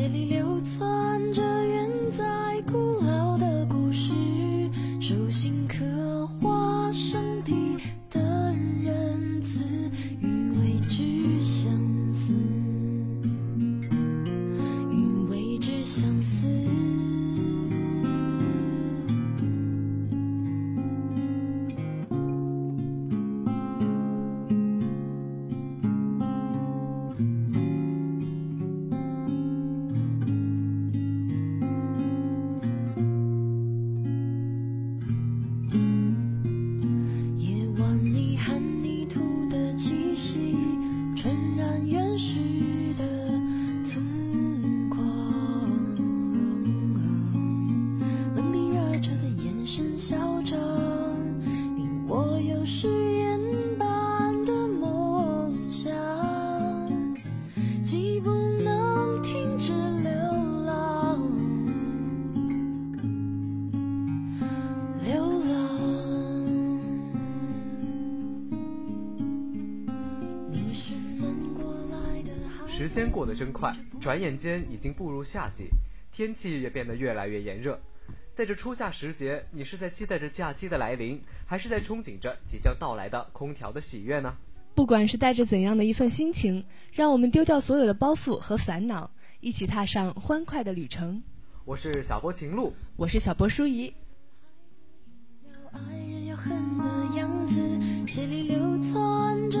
夜里流做时间过得真快转眼间已经步入夏季天气也变得越来越炎热。在这初夏时节你是在期待着假期的来临还是在憧憬着即将到来的空调的喜悦呢？不管是带着怎样的一份心情让我们丢掉所有的包袱和烦恼一起踏上欢快的旅程。我是小波情路。我是小波淑仪爱人要恨的样子血里流窜着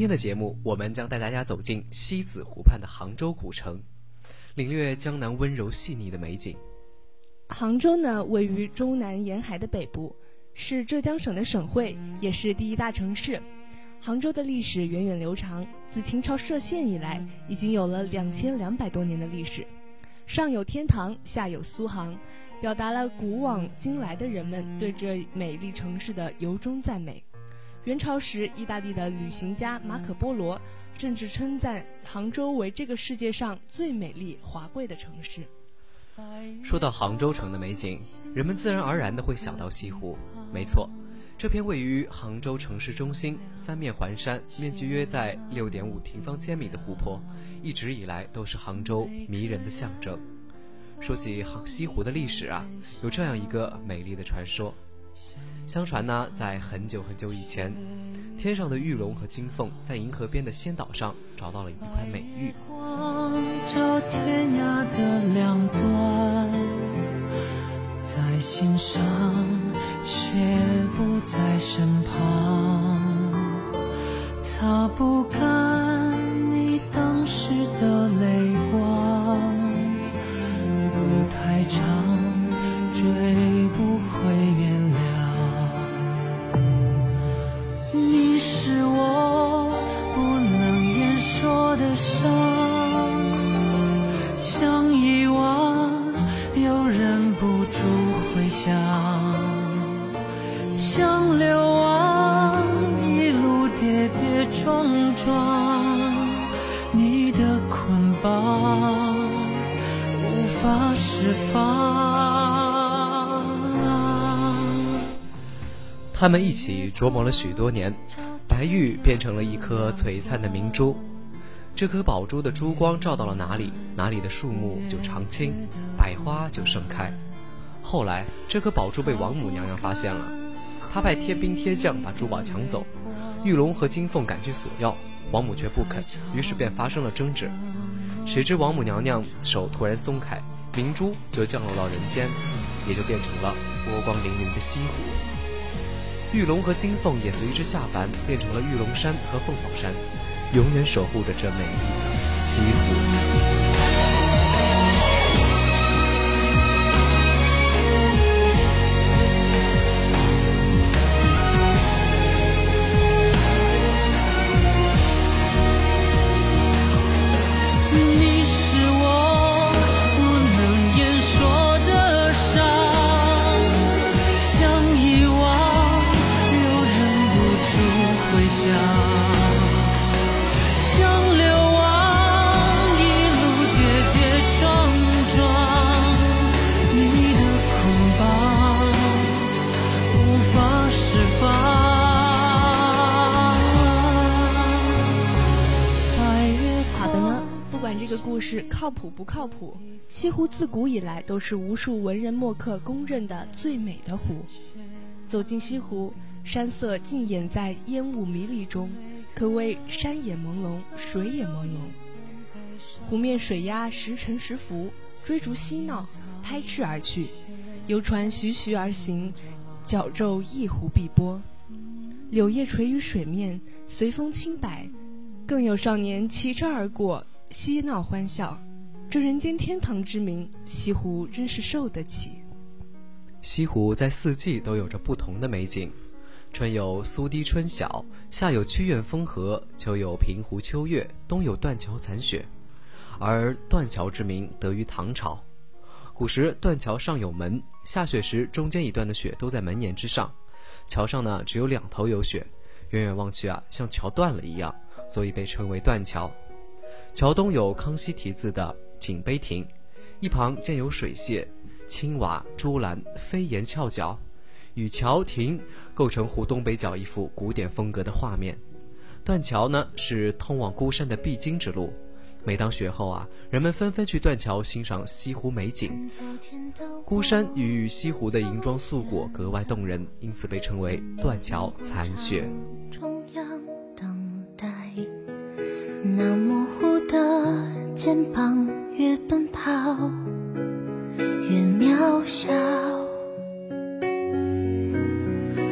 今天的节目，我们将带大家走进西子湖畔的杭州古城，领略江南温柔细腻的美景。杭州呢，位于中南沿海的北部，是浙江省的省会，也是第一大城市。杭州的历史源远流长，自秦朝设县以来，已经有了两千两百多年的历史。上有天堂，下有苏杭，表达了古往今来的人们对这美丽城市的由衷赞美。元朝时，意大利的旅行家马可·波罗甚至称赞杭州为这个世界上最美丽华贵的城市。说到杭州城的美景，人们自然而然的会想到西湖。没错，这片位于杭州城市中心、三面环山、面积约在六点五平方千米的湖泊。一直以来都是杭州迷人的象征。说起杭西湖的历史啊，有这样一个美丽的传说。相传呢，在很久很久以前，天上的玉龙和金凤在银河边的仙岛上找到了一块美玉。照天涯的两端，在心上却不在身旁，擦不干你。当时的泪光，路太长，追想流亡一路跌跌撞撞。无法释放。他们一起琢磨了许多年，白玉变成了一颗璀璨的明珠。这颗宝珠的珠光照到了哪里，哪里的树木就常青，百花就盛开。后来，这颗宝珠被王母娘娘发现了，他派贴兵贴将把珠宝抢走，玉龙和金凤赶去索要。王母却不肯，于是便发生了争执。谁知王母娘娘手突然松开，明珠就降落到人间，也就变成了波光粼粼的西湖。玉龙和金凤也随之下凡，变成了玉龙山和凤凰山，永远守护着这美丽的西湖。故事靠谱不靠谱？西湖自古以来都是无数文人墨客公认的最美的湖。走进西湖，山色尽掩在烟雾迷离中，可谓山也朦胧，水也朦胧。湖面水鸭时沉时浮，追逐嬉闹，拍翅而去。游船徐徐而行，角骤一湖碧波。柳叶垂于水面，随风轻摆。更有少年骑车而过。嬉闹欢笑，这人间天堂之名，西湖真是受得起。西湖在四季都有着不同的美景，春有苏堤春晓，夏有曲院风荷，秋有平湖秋月，冬有断桥残雪。而断桥之名得于唐朝，古时断桥上有门，下雪时中间一段的雪都在门檐之上，桥上呢只有两头有雪，远远望去啊像桥断了一样，所以被称为断桥。桥东有康熙题字的景碑亭，一旁建有水榭、青瓦、朱栏、飞檐翘角，与桥亭构成湖东北角一幅古典风格的画面。断桥呢是通往孤山的必经之路，每当雪后啊，人们纷纷去断桥欣赏西湖美景。孤山与西湖的银装素裹格外动人，因此被称为断桥残雪。那模糊的肩膀越奔跑越渺小。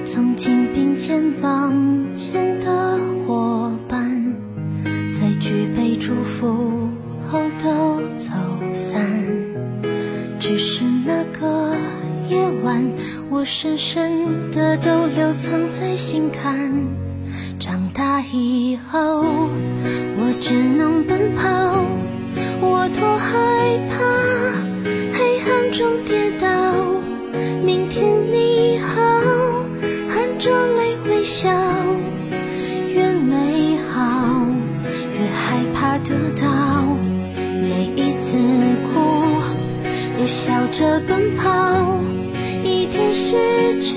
曾经并肩往前的伙伴在举杯祝福后都走散只是那个夜晚我深深的都留藏在心坎。长大以后只能奔跑，我多害怕黑暗中跌倒。明天你好，含着泪微笑，越美好越害怕得到。每一次哭，又笑着奔跑，一边失去，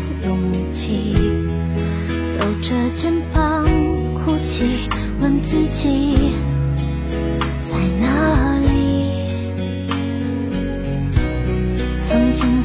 肩膀哭泣，问自己在哪里。曾经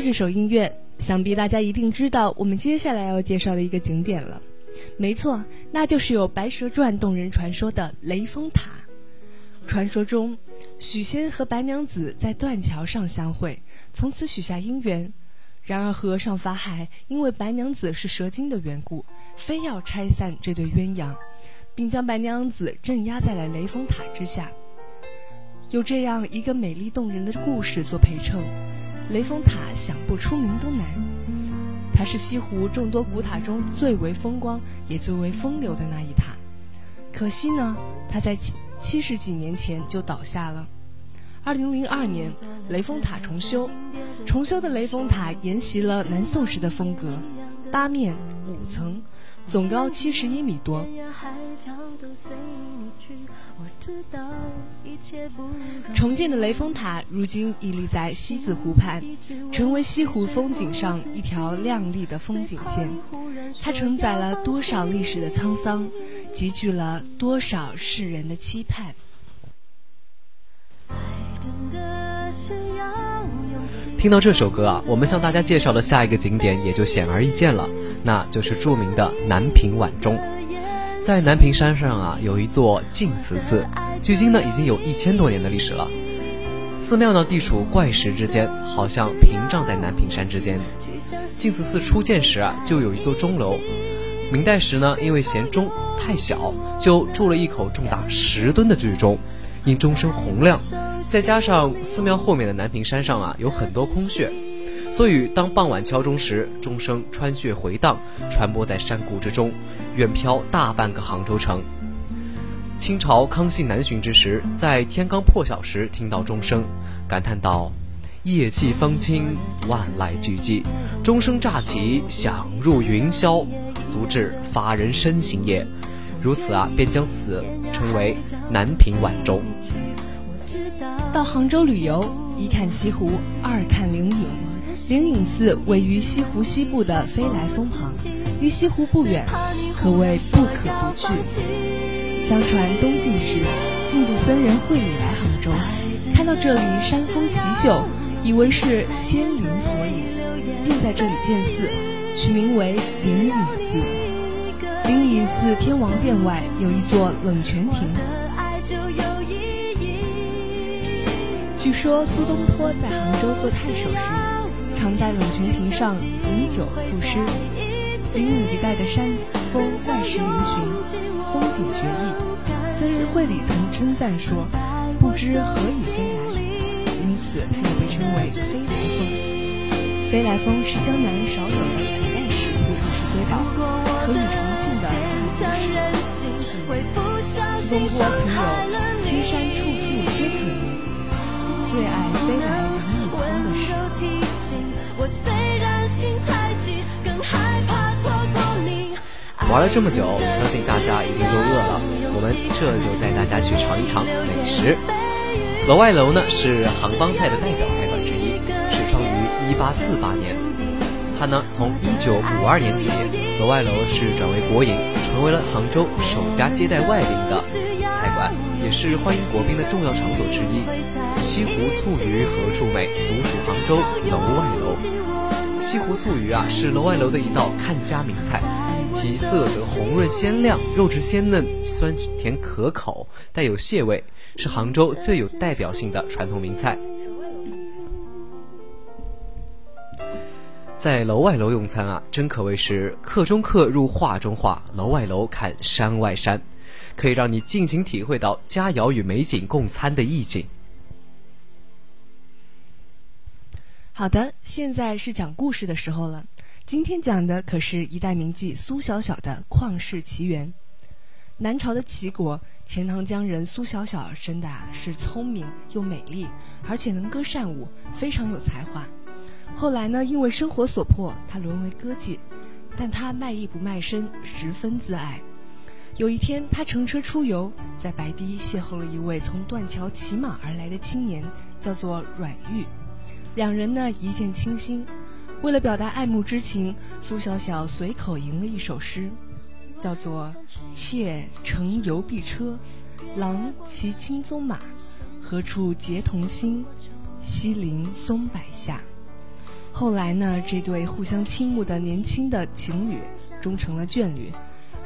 这首音乐，想必大家一定知道我们接下来要介绍的一个景点了。没错，那就是有《白蛇传》动人传说的雷峰塔。传说中，许仙和白娘子在断桥上相会，从此许下姻缘。然而和尚法海因为白娘子是蛇精的缘故，非要拆散这对鸳鸯，并将白娘子镇压在了雷峰塔之下。有这样一个美丽动人的故事做陪衬。雷峰塔想不出名都难，它是西湖众多古塔中最为风光也最为风流的那一塔。可惜呢，它在七七十几年前就倒下了。二零零二年，雷峰塔重修，重修的雷峰塔沿袭了南宋时的风格，八面五层，总高七十一米多。重建的雷峰塔如今屹立在西子湖畔，成为西湖风景上一条亮丽的风景线。它承载了多少历史的沧桑，集聚了多少世人的期盼。听到这首歌啊，我们向大家介绍的下一个景点也就显而易见了，那就是著名的南屏晚钟。在南屏山上啊，有一座净慈寺，距今呢已经有一千多年的历史了。寺庙呢地处怪石之间，好像屏障在南屏山之间。净慈寺初建时啊，就有一座钟楼。明代时呢，因为嫌钟太小，就铸了一口重达十吨的巨钟。因钟声洪亮，再加上寺庙后面的南屏山上啊有很多空穴，所以当傍晚敲钟时，钟声穿穴回荡，传播在山谷之中，远飘大半个杭州城。清朝康熙南巡之时，在天刚破晓时听到钟声，感叹道：“夜气方清，万籁俱寂，钟声乍起，响入云霄，足至发人深省也。”如此啊，便将此称为南屏晚钟。到杭州旅游，一看西湖，二看灵隐。灵隐寺位于西湖西部的飞来峰旁，离西湖不远，可谓不可不去。相传东晋时，印度僧人慧理来杭州，看到这里山峰奇秀，以为是仙灵所引，便在这里建寺，取名为灵隐寺。灵隐寺天王殿外有一座冷泉亭。据说苏东坡在杭州做太守时，常在冷泉亭上饮酒赋诗。灵隐一带的山峰外石嶙峋，风景绝异。僧人慧理曾称赞说：“不知何以飞来。”因此，它也被称为飞来峰。飞来峰是江南少有的古代石不土石瑰宝。和与重庆的苏东坡曾有“西山处处皆可名”，最爱飞来冷雨风的诗。玩了这么久，相信大家一定都饿了。我们这就带大家去尝一尝美食。楼外楼呢是杭帮菜的代表菜馆之一，始创于1848年。它呢，从一九五二年起，楼外楼是转为国营，成为了杭州首家接待外宾的菜馆，也是欢迎国宾的重要场所之一。西湖醋鱼何处美，独属杭州楼外楼。西湖醋鱼啊，是楼外楼的一道看家名菜，其色泽红润鲜亮，肉质鲜嫩，酸甜可口，带有蟹味，是杭州最有代表性的传统名菜。在楼外楼用餐啊，真可谓是客中客入画中画，楼外楼看山外山，可以让你尽情体会到佳肴与美景共餐的意境。好的，现在是讲故事的时候了。今天讲的可是一代名妓苏小小的旷世奇缘。南朝的齐国钱塘江人苏小小生的啊是聪明又美丽，而且能歌善舞，非常有才华。后来呢，因为生活所迫，他沦为歌妓，但他卖艺不卖身，十分自爱。有一天，他乘车出游，在白堤邂逅了一位从断桥骑马而来的青年，叫做阮玉。两人呢一见倾心，为了表达爱慕之情，苏小小随口吟了一首诗，叫做“妾乘游碧车，郎骑青鬃马，何处结同心？西陵松柏下。”后来呢，这对互相倾慕的年轻的情侣终成了眷侣。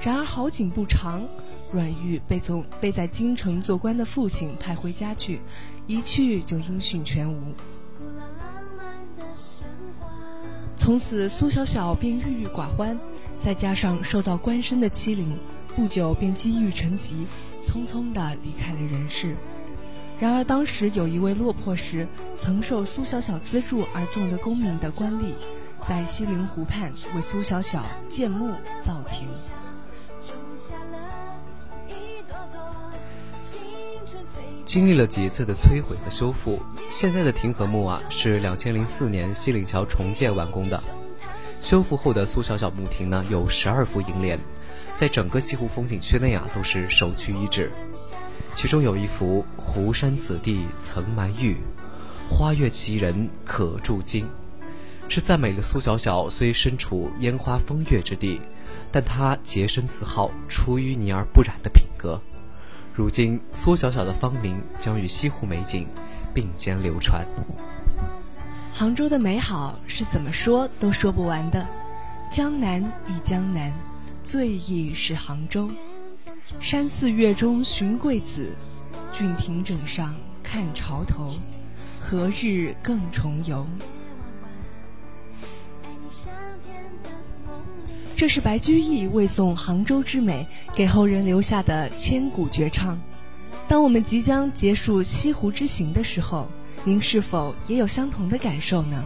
然而好景不长，阮玉被从被在京城做官的父亲派回家去，一去就音讯全无。从此苏小小便郁郁寡欢，再加上受到官绅的欺凌，不久便积郁成疾，匆匆地离开了人世。然而，当时有一位落魄时曾受苏小小资助而中得功名的官吏，在西陵湖畔为苏小小建墓造亭。经历了几次的摧毁和修复，现在的亭和墓啊，是两千零四年西岭桥重建完工的。修复后的苏小小墓亭呢，有十二副楹联，在整个西湖风景区内啊，都是首屈一指。其中有一幅“湖山子弟曾埋玉，花月其人可铸金”，是赞美了苏小小虽身处烟花风月之地，但她洁身自好、出淤泥而不染的品格。如今，苏小小的芳名将与西湖美景并肩流传。杭州的美好是怎么说都说不完的，江南忆江南，最忆是杭州。山寺月中寻桂子，郡亭枕上看潮头。何日更重游？这是白居易为颂杭州之美，给后人留下的千古绝唱。当我们即将结束西湖之行的时候，您是否也有相同的感受呢？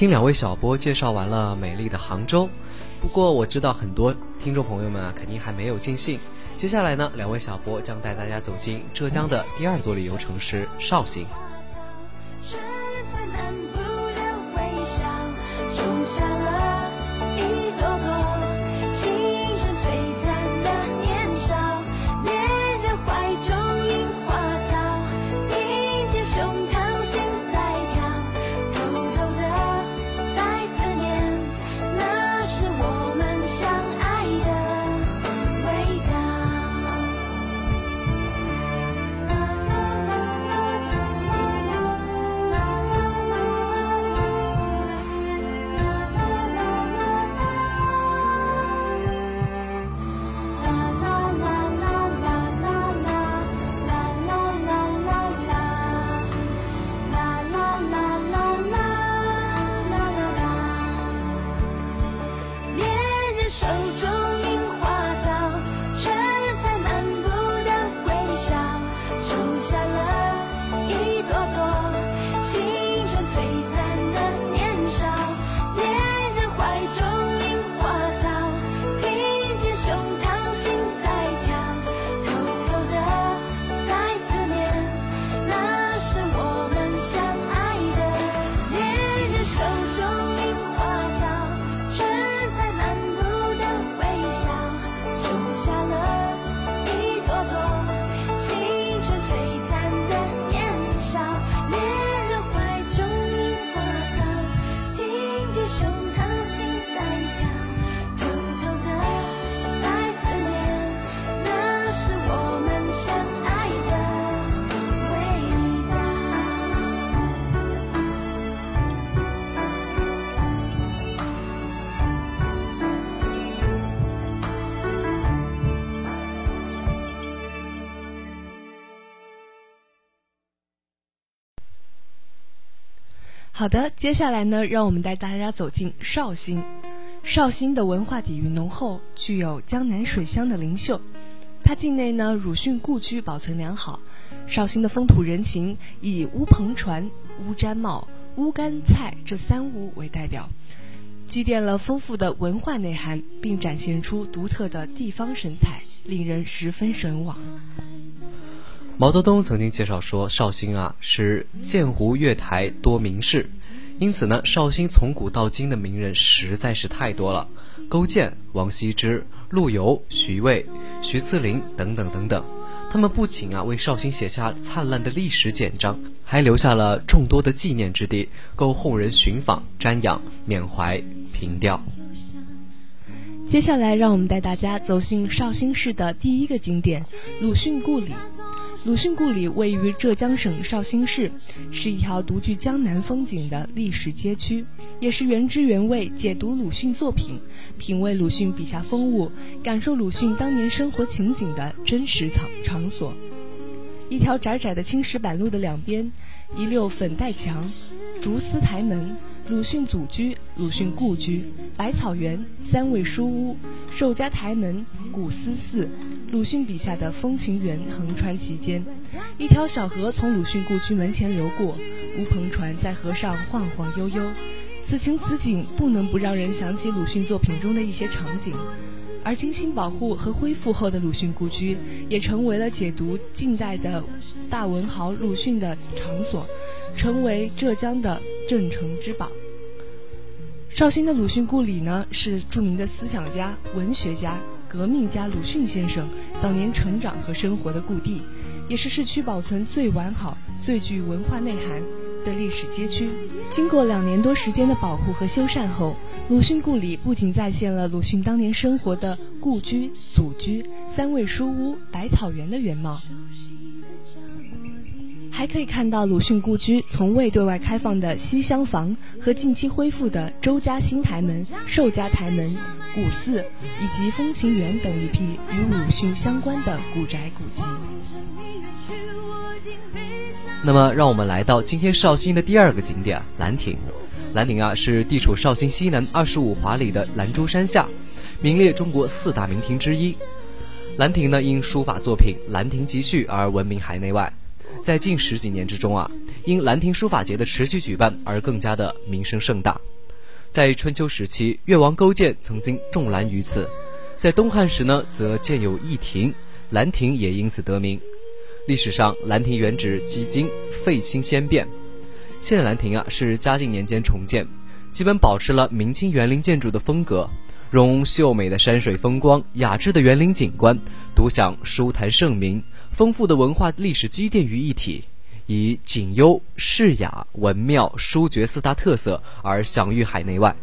听两位小波介绍完了美丽的杭州，不过我知道很多听众朋友们啊，肯定还没有尽兴。接下来呢，两位小波将带大家走进浙江的第二座旅游城市绍兴。好的，接下来呢，让我们带大家走进绍兴。绍兴的文化底蕴浓厚，具有江南水乡的灵秀。它境内呢，鲁迅故居保存良好。绍兴的风土人情以乌篷船、乌毡帽、乌干菜这三乌为代表，积淀了丰富的文化内涵，并展现出独特的地方神采，令人十分神往。毛泽东曾经介绍说，绍兴啊是鉴湖月台多名士，因此呢，绍兴从古到今的名人实在是太多了。勾践、王羲之、陆游、徐渭、徐次林等等等等，他们不仅啊为绍兴写下灿烂的历史简章，还留下了众多的纪念之地，够后人寻访、瞻仰、缅怀、凭吊。接下来，让我们带大家走进绍兴市的第一个景点——鲁迅故里。鲁迅故里位于浙江省绍兴市，是一条独具江南风景的历史街区，也是原汁原味解读鲁迅作品、品味鲁迅笔下风物、感受鲁迅当年生活情景的真实场场所。一条窄窄的青石板路的两边，一溜粉黛墙、竹丝台门。鲁迅祖居、鲁迅故居、百草园、三味书屋、寿家台门、古思寺，鲁迅笔下的风情园横穿其间。一条小河从鲁迅故居门前流过，乌篷船在河上晃晃悠悠。此情此景，不能不让人想起鲁迅作品中的一些场景。而精心保护和恢复后的鲁迅故居，也成为了解读近代的大文豪鲁迅的场所，成为浙江的镇城之宝。绍兴的鲁迅故里呢，是著名的思想家、文学家、革命家鲁迅先生早年成长和生活的故地，也是市区保存最完好、最具文化内涵的历史街区。经过两年多时间的保护和修缮后，鲁迅故里不仅再现了鲁迅当年生活的故居、祖居、三味书屋、百草园的原貌，还可以看到鲁迅故居从未对外开放的西厢房和近期恢复的周家新台门、寿家台门、古寺以及风情园等一批与鲁迅相关的古宅古迹。那么，让我们来到今天绍兴的第二个景点兰亭。兰亭啊，是地处绍兴西南二十五华里的兰州山下，名列中国四大名亭之一。兰亭呢，因书法作品《兰亭集序》而闻名海内外。在近十几年之中啊，因兰亭书法节的持续举办而更加的名声盛大。在春秋时期，越王勾践曾经种兰于此；在东汉时呢，则建有驿亭，兰亭也因此得名。历史上，兰亭原址几经废兴先变，现在兰亭啊是嘉靖年间重建，基本保持了明清园林建筑的风格，融秀美的山水风光、雅致的园林景观、独享书坛盛名、丰富的文化历史积淀于一体，以景优、世雅、文庙、书绝四大特色而享誉海内外。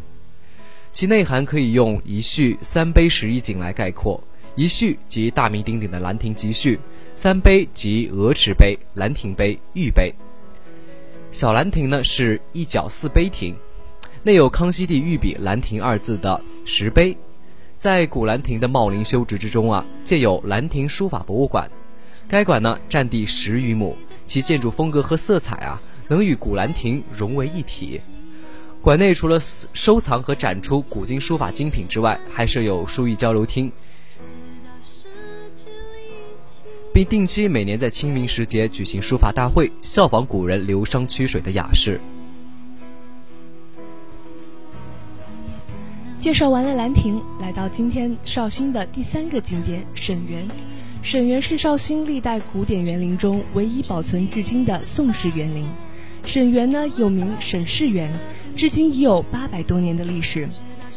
其内涵可以用一序三碑十一景来概括：一序即大名鼎鼎的兰亭集序。三碑即鹅池碑、兰亭碑、玉碑。小兰亭呢是一角四碑亭，内有康熙帝御笔“兰亭”二字的石碑。在古兰亭的茂林修植之中啊，建有兰亭书法博物馆。该馆呢占地十余亩，其建筑风格和色彩啊能与古兰亭融为一体。馆内除了收藏和展出古今书法精品之外，还设有书艺交流厅。并定期每年在清明时节举行书法大会，效仿古人流觞曲水的雅士。介绍完了兰亭，来到今天绍兴的第三个景点沈园。沈园是绍兴历代古典园林中唯一保存至今的宋式园林。沈园呢又名沈氏园，至今已有八百多年的历史。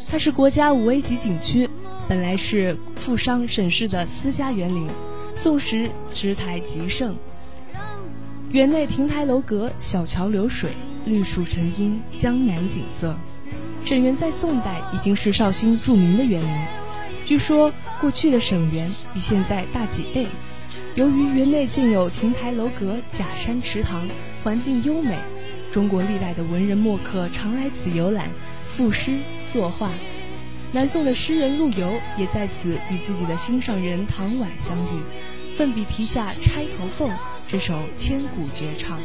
它是国家五 A 级景区，本来是富商沈氏的私家园林。宋时池台极盛，园内亭台楼阁、小桥流水、绿树成荫，江南景色。沈园在宋代已经是绍兴著名的园林，据说过去的沈园比现在大几倍。由于园内建有亭台楼阁、假山池塘，环境优美，中国历代的文人墨客常来此游览、赋诗作画。南宋的诗人陆游也在此与自己的心上人唐婉相遇，奋笔题下《钗头凤》这首千古绝唱。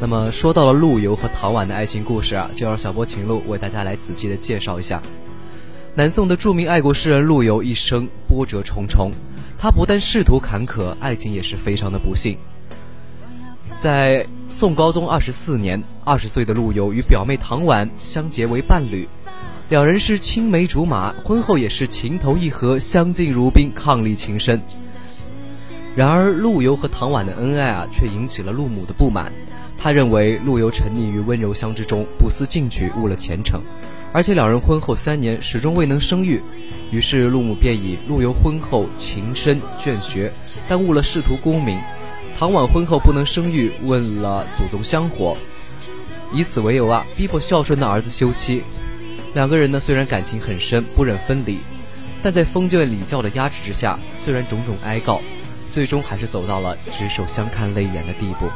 那么说到了陆游和唐婉的爱情故事啊，就让小波秦璐为大家来仔细的介绍一下。南宋的著名爱国诗人陆游一生波折重重，他不但仕途坎坷，爱情也是非常的不幸。在宋高宗二十四年，二十岁的陆游与表妹唐婉相结为伴侣。两人是青梅竹马，婚后也是情投意合，相敬如宾，伉俪情深。然而，陆游和唐婉的恩爱啊，却引起了陆母的不满。他认为陆游沉溺于温柔乡之中，不思进取，误了前程。而且，两人婚后三年始终未能生育，于是陆母便以陆游婚后情深倦学，耽误了仕途功名；唐婉婚后不能生育，问了祖宗香火，以此为由啊，逼迫孝顺的儿子休妻。两个人呢，虽然感情很深，不忍分离，但在封建礼教的压制之下，虽然种种哀告，最终还是走到了执手相看泪眼的地步。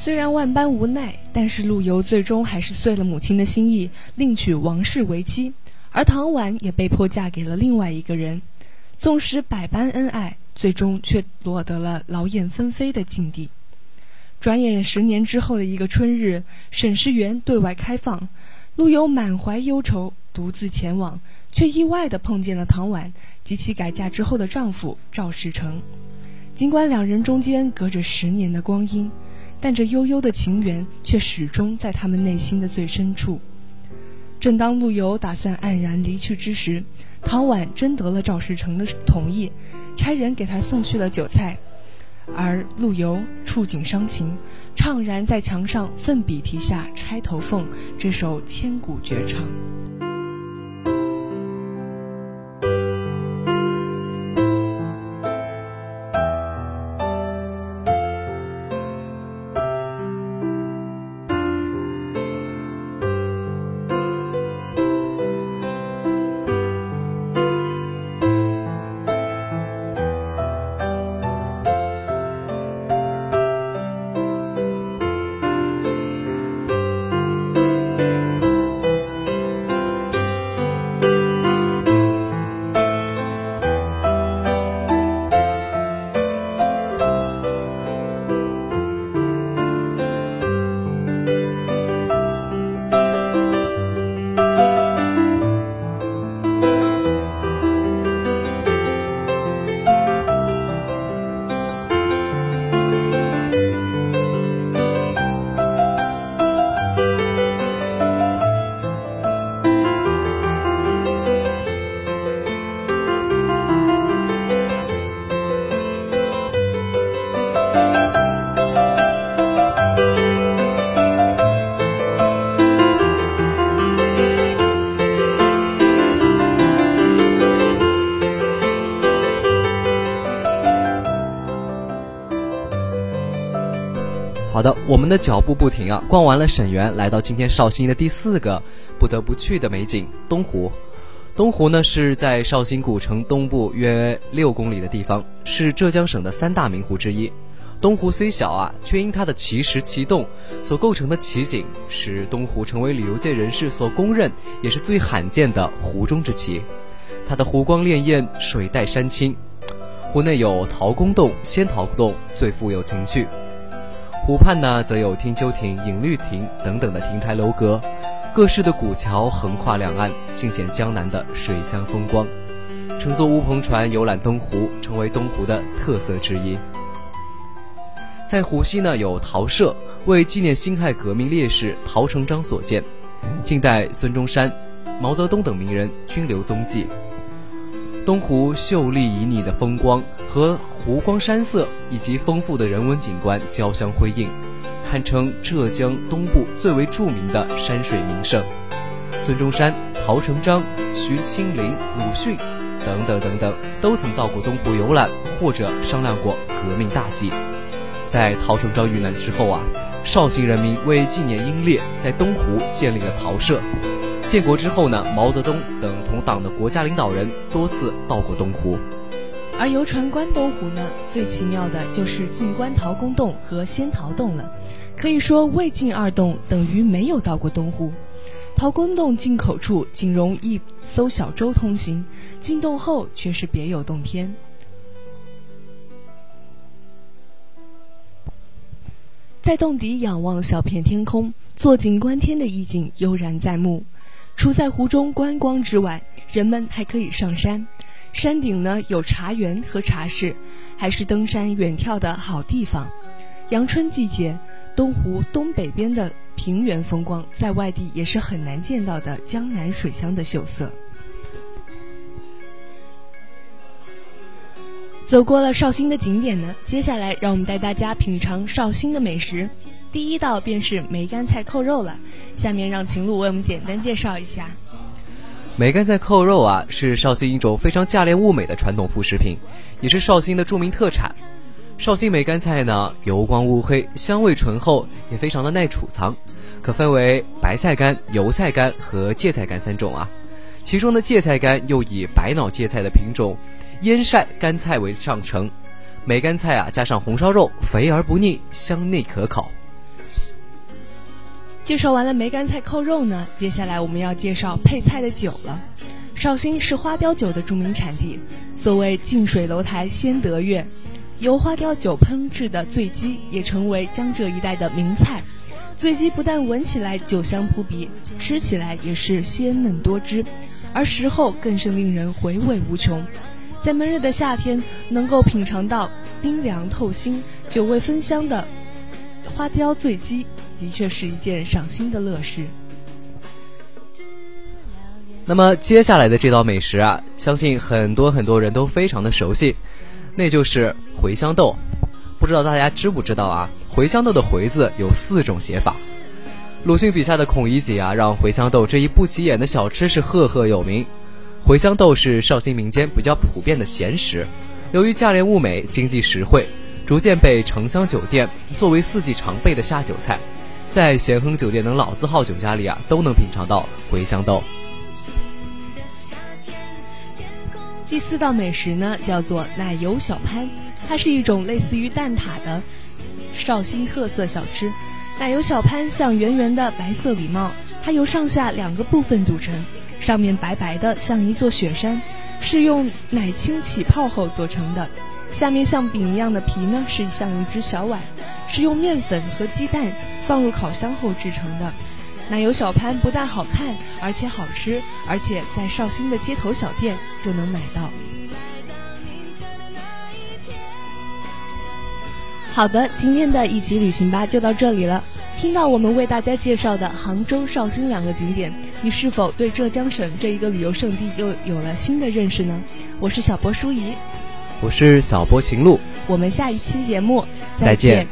虽然万般无奈，但是陆游最终还是遂了母亲的心意，另娶王氏为妻。而唐婉也被迫嫁给了另外一个人。纵使百般恩爱，最终却落得了劳燕分飞的境地。转眼十年之后的一个春日，沈师园对外开放，陆游满怀忧愁，独自前往，却意外地碰见了唐婉及其改嫁之后的丈夫赵世成。尽管两人中间隔着十年的光阴，但这悠悠的情缘却始终在他们内心的最深处。正当陆游打算黯然离去之时，唐婉征得了赵世成的同意，差人给他送去了酒菜。而陆游触景伤情，怅然在墙上奋笔题下《钗头凤》这首千古绝唱。我们的脚步不停啊，逛完了沈园，来到今天绍兴的第四个不得不去的美景——东湖。东湖呢是在绍兴古城东部约六公里的地方，是浙江省的三大名湖之一。东湖虽小啊，却因它的奇石奇洞所构成的奇景，使东湖成为旅游界人士所公认也是最罕见的湖中之奇。它的湖光潋滟，水带山青，湖内有陶公洞、仙桃洞，最富有情趣。湖畔呢，则有听秋亭、影绿亭等等的亭台楼阁，各式的古桥横跨两岸，尽显江南的水乡风光。乘坐乌篷船游览东湖，成为东湖的特色之一。在湖西呢，有陶社，为纪念辛亥革命烈士陶成章所建，近代孙中山、毛泽东等名人均留踪迹。东湖秀丽旖旎的风光和湖光山色以及丰富的人文景观交相辉映，堪称浙江东部最为著名的山水名胜。孙中山、陶成章、徐清林、鲁迅等等等等，都曾到过东湖游览或者商量过革命大计。在陶成章遇难之后啊，绍兴人民为纪念英烈，在东湖建立了陶社。建国之后呢，毛泽东等同党的国家领导人多次到过东湖。而游船观东湖呢，最奇妙的就是进观陶公洞和仙陶洞了。可以说，未进二洞等于没有到过东湖。陶公洞进口处仅容一艘小舟通行，进洞后却是别有洞天。在洞底仰望小片天空，坐井观天的意境悠然在目。除在湖中观光之外，人们还可以上山。山顶呢有茶园和茶室，还是登山远眺的好地方。阳春季节，东湖东北边的平原风光，在外地也是很难见到的江南水乡的秀色。走过了绍兴的景点呢，接下来让我们带大家品尝绍兴的美食。第一道便是梅干菜扣肉了，下面让秦璐为我们简单介绍一下。梅干菜扣肉啊，是绍兴一种非常价廉物美的传统副食品，也是绍兴的著名特产。绍兴梅干菜呢，油光乌黑，香味醇厚，也非常的耐储藏，可分为白菜干、油菜干和芥菜干三种啊。其中的芥菜干又以白脑芥菜的品种腌晒干菜为上乘。梅干菜啊，加上红烧肉，肥而不腻，香内可口。介绍完了梅干菜扣肉呢，接下来我们要介绍配菜的酒了。绍兴是花雕酒的著名产地，所谓“近水楼台先得月”，由花雕酒烹制的醉鸡也成为江浙一带的名菜。醉鸡不但闻起来酒香扑鼻，吃起来也是鲜嫩多汁，而食后更是令人回味无穷。在闷热的夏天，能够品尝到冰凉透心、酒味芬香的花雕醉鸡，的确是一件赏心的乐事。那么接下来的这道美食啊，相信很多很多人都非常的熟悉，那就是茴香豆。不知道大家知不知道啊？茴香豆的“茴”字有四种写法。鲁迅笔下的孔乙己啊，让茴香豆这一不起眼的小吃是赫赫有名。茴香豆是绍兴民间比较普遍的咸食，由于价廉物美、经济实惠，逐渐被城乡酒店作为四季常备的下酒菜。在咸亨酒店等老字号酒家里啊，都能品尝到茴香豆。第四道美食呢，叫做奶油小潘，它是一种类似于蛋挞的绍兴特色小吃。奶油小潘像圆圆的白色礼帽，它由上下两个部分组成，上面白白的像一座雪山，是用奶清起泡后做成的；下面像饼一样的皮呢，是像一只小碗，是用面粉和鸡蛋放入烤箱后制成的。奶油小潘不但好看，而且好吃，而且在绍兴的街头小店就能买到。好的，今天的一起旅行吧就到这里了。听到我们为大家介绍的杭州、绍兴两个景点，你是否对浙江省这一个旅游胜地又有了新的认识呢？我是小波舒怡，我是小波秦璐，我们下一期节目再见。